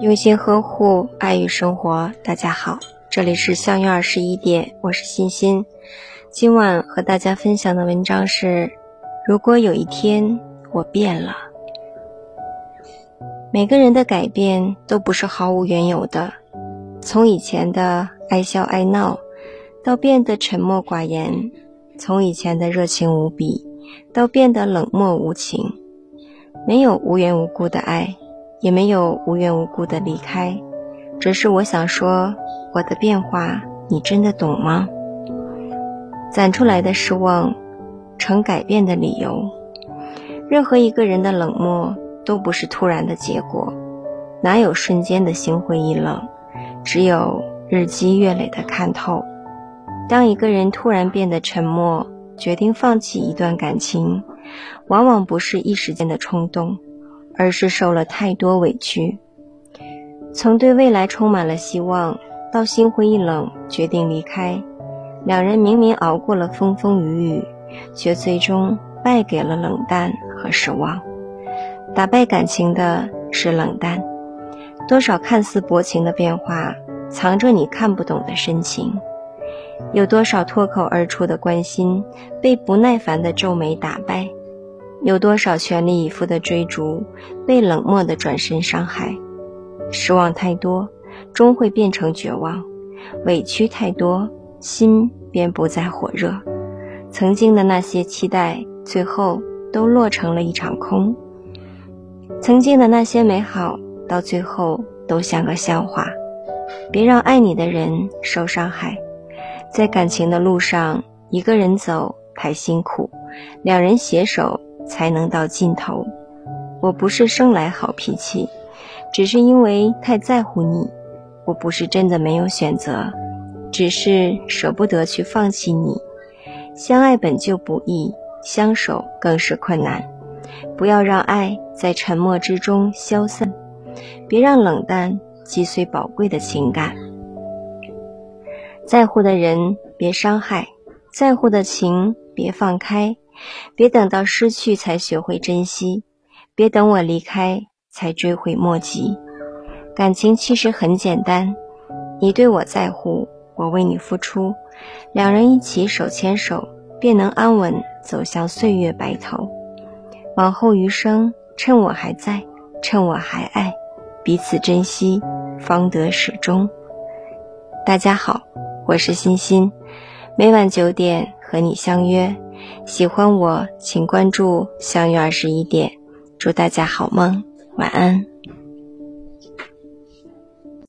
用心呵护，爱与生活。大家好，这里是相约二十一点，我是欣欣。今晚和大家分享的文章是：如果有一天我变了。每个人的改变都不是毫无缘由的，从以前的爱笑爱闹，到变得沉默寡言；从以前的热情无比，到变得冷漠无情。没有无缘无故的爱。也没有无缘无故的离开，只是我想说，我的变化你真的懂吗？攒出来的失望，成改变的理由。任何一个人的冷漠都不是突然的结果，哪有瞬间的心灰意冷？只有日积月累的看透。当一个人突然变得沉默，决定放弃一段感情，往往不是一时间的冲动。而是受了太多委屈，从对未来充满了希望，到心灰意冷，决定离开。两人明明熬过了风风雨雨，却最终败给了冷淡和失望。打败感情的是冷淡。多少看似薄情的变化，藏着你看不懂的深情？有多少脱口而出的关心，被不耐烦的皱眉打败？有多少全力以赴的追逐，被冷漠的转身伤害？失望太多，终会变成绝望；委屈太多，心便不再火热。曾经的那些期待，最后都落成了一场空。曾经的那些美好，到最后都像个笑话。别让爱你的人受伤害。在感情的路上，一个人走太辛苦，两人携手。才能到尽头。我不是生来好脾气，只是因为太在乎你。我不是真的没有选择，只是舍不得去放弃你。相爱本就不易，相守更是困难。不要让爱在沉默之中消散，别让冷淡击碎宝贵的情感。在乎的人别伤害，在乎的情别放开。别等到失去才学会珍惜，别等我离开才追悔莫及。感情其实很简单，你对我在乎，我为你付出，两人一起手牵手，便能安稳走向岁月白头。往后余生，趁我还在，趁我还爱，彼此珍惜，方得始终。大家好，我是欣欣，每晚九点和你相约。喜欢我，请关注“相约二十一点”。祝大家好梦，晚安。